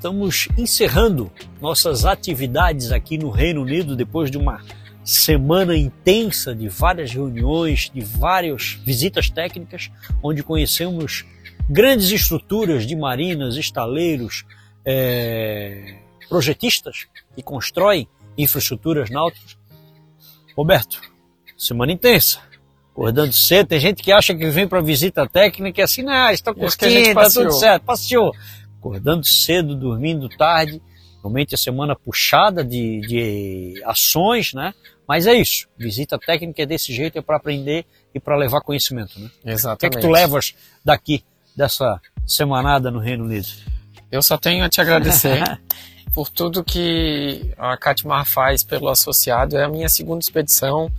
estamos encerrando nossas atividades aqui no Reino Unido depois de uma semana intensa de várias reuniões, de várias visitas técnicas, onde conhecemos grandes estruturas de marinas, estaleiros, é, projetistas que constroem infraestruturas náuticas. Roberto, semana intensa. Acordando cedo, tem gente que acha que vem para visita técnica e assim, não, está curtindo, tá tudo certo, passeou. Acordando cedo, dormindo tarde, realmente a semana puxada de, de ações, né? Mas é isso. Visita técnica é desse jeito, é para aprender e para levar conhecimento, né? Exatamente. O que é que tu levas daqui, dessa semanada no Reino Unido? Eu só tenho a te agradecer por tudo que a Catmar faz pelo associado. É a minha segunda expedição.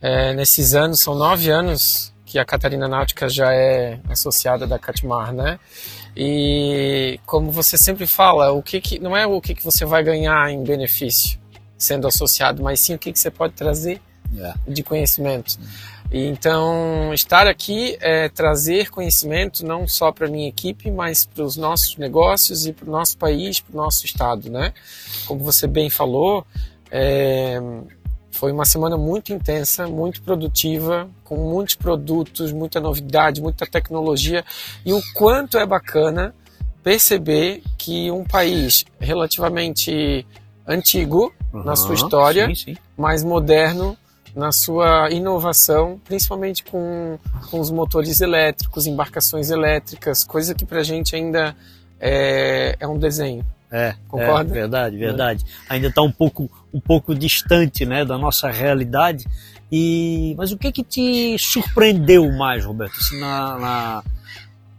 É, nesses anos, são nove anos que a Catarina Náutica já é associada da Catmar, né? E como você sempre fala, o que, que não é o que, que você vai ganhar em benefício sendo associado, mas sim o que, que você pode trazer yeah. É. de conhecimento. E então, estar aqui é trazer conhecimento não só para a minha equipe, mas para os nossos negócios e para o nosso país, para o nosso estado, né? Como você bem falou, é, foi uma semana muito intensa, muito produtiva, com muitos produtos, muita novidade, muita tecnologia e o quanto é bacana perceber que um país relativamente antigo uhum, na sua história, sim, sim. mas moderno na sua inovação, principalmente com, com os motores elétricos, embarcações elétricas, coisa que para a gente ainda é, é um desenho. É, concorda? É, verdade, verdade. É. Ainda está um pouco, um pouco distante, né, da nossa realidade. E mas o que que te surpreendeu mais, Roberto, assim, na, na,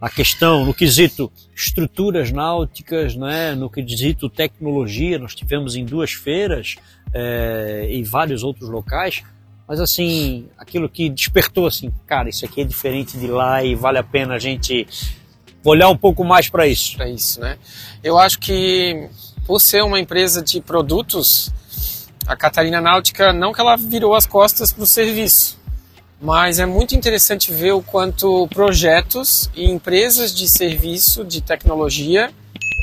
na questão, no quesito estruturas náuticas, né, no quesito tecnologia, nós tivemos em duas feiras é, e vários outros locais. Mas assim, aquilo que despertou assim, cara, isso aqui é diferente de lá e vale a pena a gente olhar um pouco mais para isso. Para isso, né? Eu acho que por ser uma empresa de produtos, a Catarina Náutica não que ela virou as costas para o serviço, mas é muito interessante ver o quanto projetos e empresas de serviço de tecnologia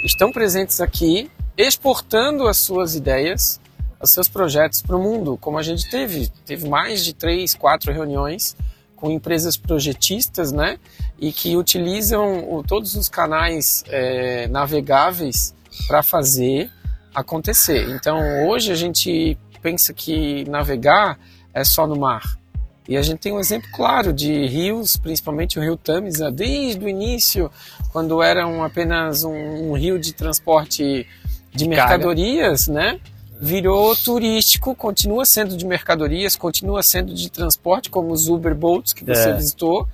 estão presentes aqui, exportando as suas ideias os seus projetos para o mundo, como a gente teve. Teve mais de três, quatro reuniões com empresas projetistas, né? E que utilizam todos os canais é, navegáveis para fazer acontecer. Então, hoje a gente pensa que navegar é só no mar. E a gente tem um exemplo claro de rios, principalmente o rio Tamisa, desde o início, quando era um, apenas um, um rio de transporte de, de mercadorias, né? Virou turístico, continua sendo de mercadorias, continua sendo de transporte, como os Uber Boats que você é. visitou.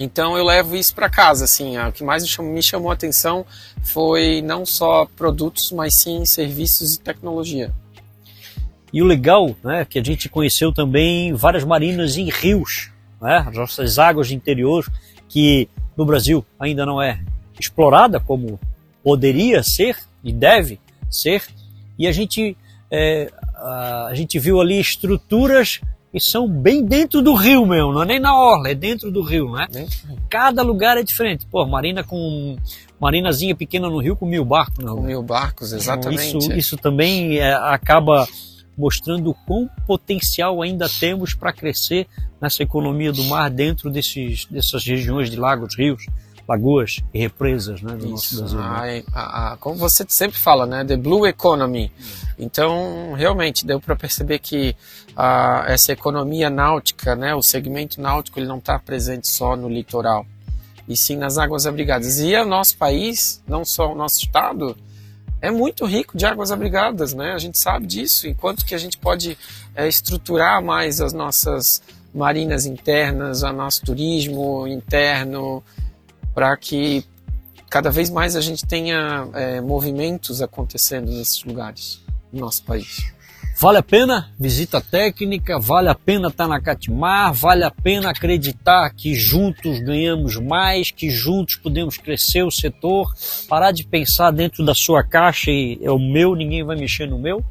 Então eu levo isso para casa, assim. O que mais me chamou, me chamou a atenção foi não só produtos, mas sim serviços e tecnologia. E o legal, né, que a gente conheceu também várias marinas em rios, né, as nossas águas de interior, que no Brasil ainda não é explorada como poderia ser e deve ser. E a gente é, a gente viu ali estruturas que são bem dentro do rio mesmo, não é nem na orla, é dentro do rio, né? Cada lugar é diferente. Pô, marina com marinazinha pequena no rio com mil barcos, não. Com mil barcos, exatamente. Isso, isso também é, acaba mostrando o quão potencial ainda temos para crescer nessa economia do mar dentro desses, dessas regiões de lagos, rios lagoas e represas né, do Isso. nosso Brasil. Né? A, a, como você sempre fala, né, the blue economy. Então, realmente, deu para perceber que a, essa economia náutica, né, o segmento náutico, ele não está presente só no litoral, e sim nas águas abrigadas. E o nosso país, não só o nosso estado, é muito rico de águas abrigadas, né? A gente sabe disso. Enquanto que a gente pode é, estruturar mais as nossas marinas internas, o nosso turismo interno, para que cada vez mais a gente tenha é, movimentos acontecendo nesses lugares no nosso país. Vale a pena visita técnica, vale a pena estar na Catimar, vale a pena acreditar que juntos ganhamos mais, que juntos podemos crescer o setor, parar de pensar dentro da sua caixa e é o meu, ninguém vai mexer no meu.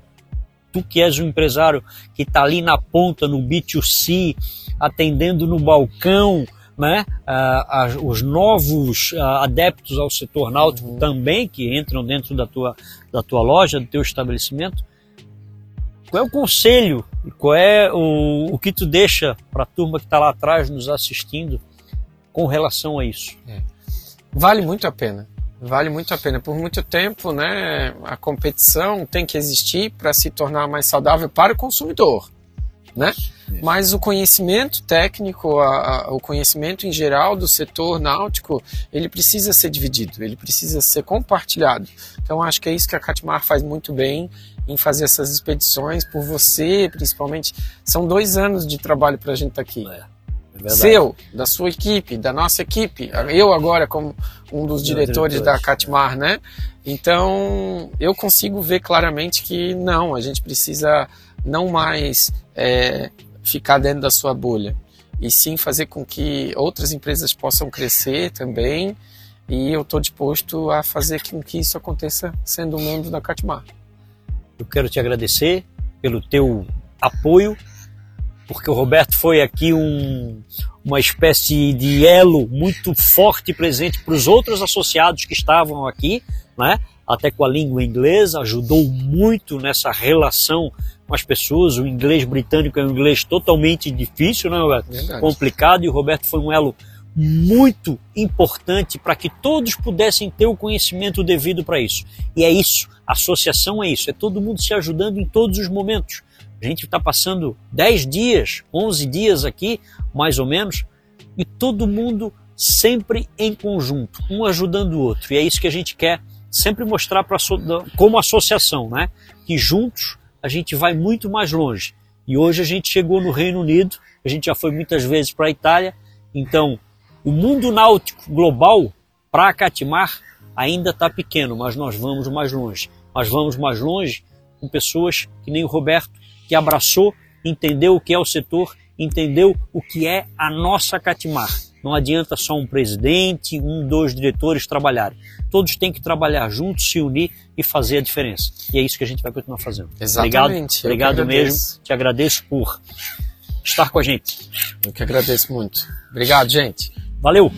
Tu que és um empresário que está ali na ponta, no B2C, atendendo no balcão, né? Ah, os novos ah, adeptos ao setor náutico uhum. também, que entram dentro da tua, da tua loja, do teu estabelecimento. Qual é o conselho qual é o, o que tu deixa para a turma que está lá atrás nos assistindo com relação a isso? É. Vale muito a pena. Vale muito a pena. Por muito tempo, né, a competição tem que existir para se tornar mais saudável para o consumidor, né? Mas o conhecimento técnico, a, a, o conhecimento em geral do setor náutico, ele precisa ser dividido, ele precisa ser compartilhado. Então acho que é isso que a Catmar faz muito bem em fazer essas expedições por você, principalmente. São dois anos de trabalho para a gente estar tá aqui. É. É seu, da sua equipe, da nossa equipe. Eu agora como um dos diretores, da Catmar, né? Então eu consigo ver claramente que não, a gente precisa não mais é, ficar dentro da sua bolha e sim fazer com que outras empresas possam crescer também. E eu estou disposto a fazer com que isso aconteça sendo um membro da Catmar. Eu quero te agradecer pelo teu apoio, porque o Roberto foi aqui um, uma espécie de elo muito forte presente para os outros associados que estavam aqui, né? até com a língua inglesa, ajudou muito nessa relação com as pessoas. O inglês britânico é um inglês totalmente difícil, né, Roberto? Verdade. Complicado, e o Roberto foi um elo muito importante para que todos pudessem ter o conhecimento devido para isso. E é isso, a associação é isso, é todo mundo se ajudando em todos os momentos. A gente está passando 10 dias, 11 dias aqui, mais ou menos, e todo mundo sempre em conjunto, um ajudando o outro. E é isso que a gente quer sempre mostrar pra, como associação, né? Que juntos a gente vai muito mais longe. E hoje a gente chegou no Reino Unido, a gente já foi muitas vezes para a Itália, então o mundo náutico global para Catimar ainda está pequeno, mas nós vamos mais longe. Nós vamos mais longe com pessoas que nem o Roberto, que abraçou, entendeu o que é o setor, entendeu o que é a nossa Catimar. Não adianta só um presidente, um, dois diretores trabalharem. Todos têm que trabalhar juntos, se unir e fazer a diferença. E é isso que a gente vai continuar fazendo. Exatamente. Obrigado, obrigado mesmo. Te agradeço por estar com a gente. Eu que agradeço muito. Obrigado, gente. Valeu!